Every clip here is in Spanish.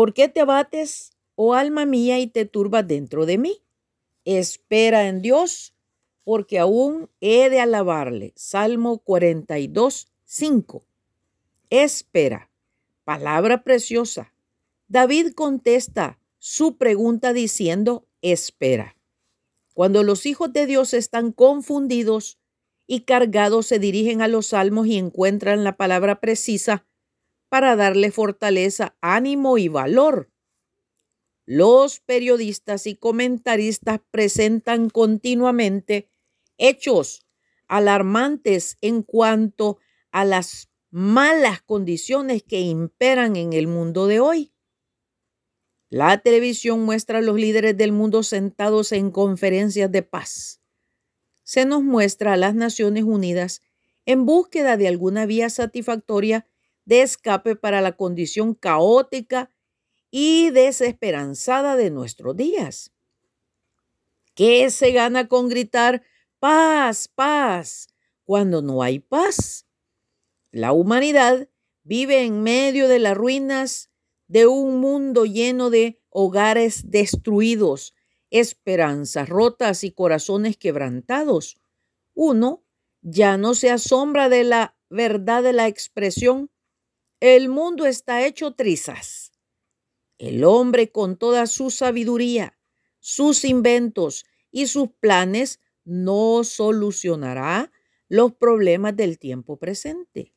¿Por qué te abates, oh alma mía, y te turbas dentro de mí? Espera en Dios, porque aún he de alabarle. Salmo 42, 5. Espera. Palabra preciosa. David contesta su pregunta diciendo, espera. Cuando los hijos de Dios están confundidos y cargados, se dirigen a los salmos y encuentran la palabra precisa para darle fortaleza, ánimo y valor. Los periodistas y comentaristas presentan continuamente hechos alarmantes en cuanto a las malas condiciones que imperan en el mundo de hoy. La televisión muestra a los líderes del mundo sentados en conferencias de paz. Se nos muestra a las Naciones Unidas en búsqueda de alguna vía satisfactoria de escape para la condición caótica y desesperanzada de nuestros días. ¿Qué se gana con gritar paz, paz cuando no hay paz? La humanidad vive en medio de las ruinas de un mundo lleno de hogares destruidos, esperanzas rotas y corazones quebrantados. Uno ya no se asombra de la verdad de la expresión, el mundo está hecho trizas. El hombre con toda su sabiduría, sus inventos y sus planes no solucionará los problemas del tiempo presente.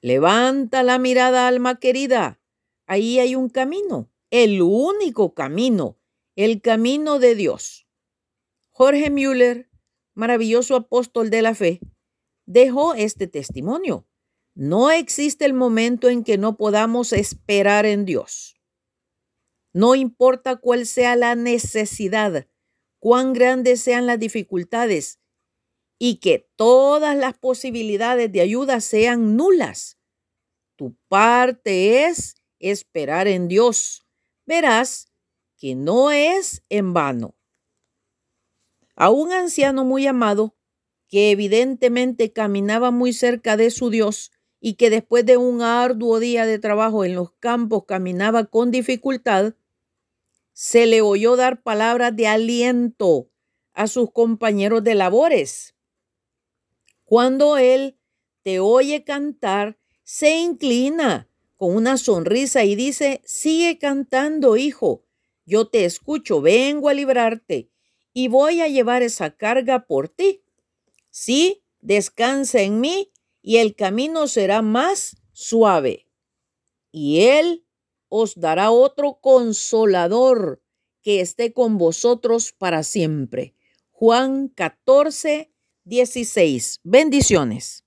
Levanta la mirada, alma querida, Ahí hay un camino, el único camino, el camino de Dios. Jorge Müller, maravilloso apóstol de la fe, dejó este testimonio. No existe el momento en que no podamos esperar en Dios. No importa cuál sea la necesidad, cuán grandes sean las dificultades y que todas las posibilidades de ayuda sean nulas. Tu parte es esperar en Dios, verás que no es en vano. A un anciano muy amado, que evidentemente caminaba muy cerca de su Dios y que después de un arduo día de trabajo en los campos caminaba con dificultad, se le oyó dar palabras de aliento a sus compañeros de labores. Cuando él te oye cantar, se inclina con una sonrisa y dice, sigue cantando, hijo, yo te escucho, vengo a librarte y voy a llevar esa carga por ti. Sí, descansa en mí y el camino será más suave. Y Él os dará otro consolador que esté con vosotros para siempre. Juan 14, 16. Bendiciones.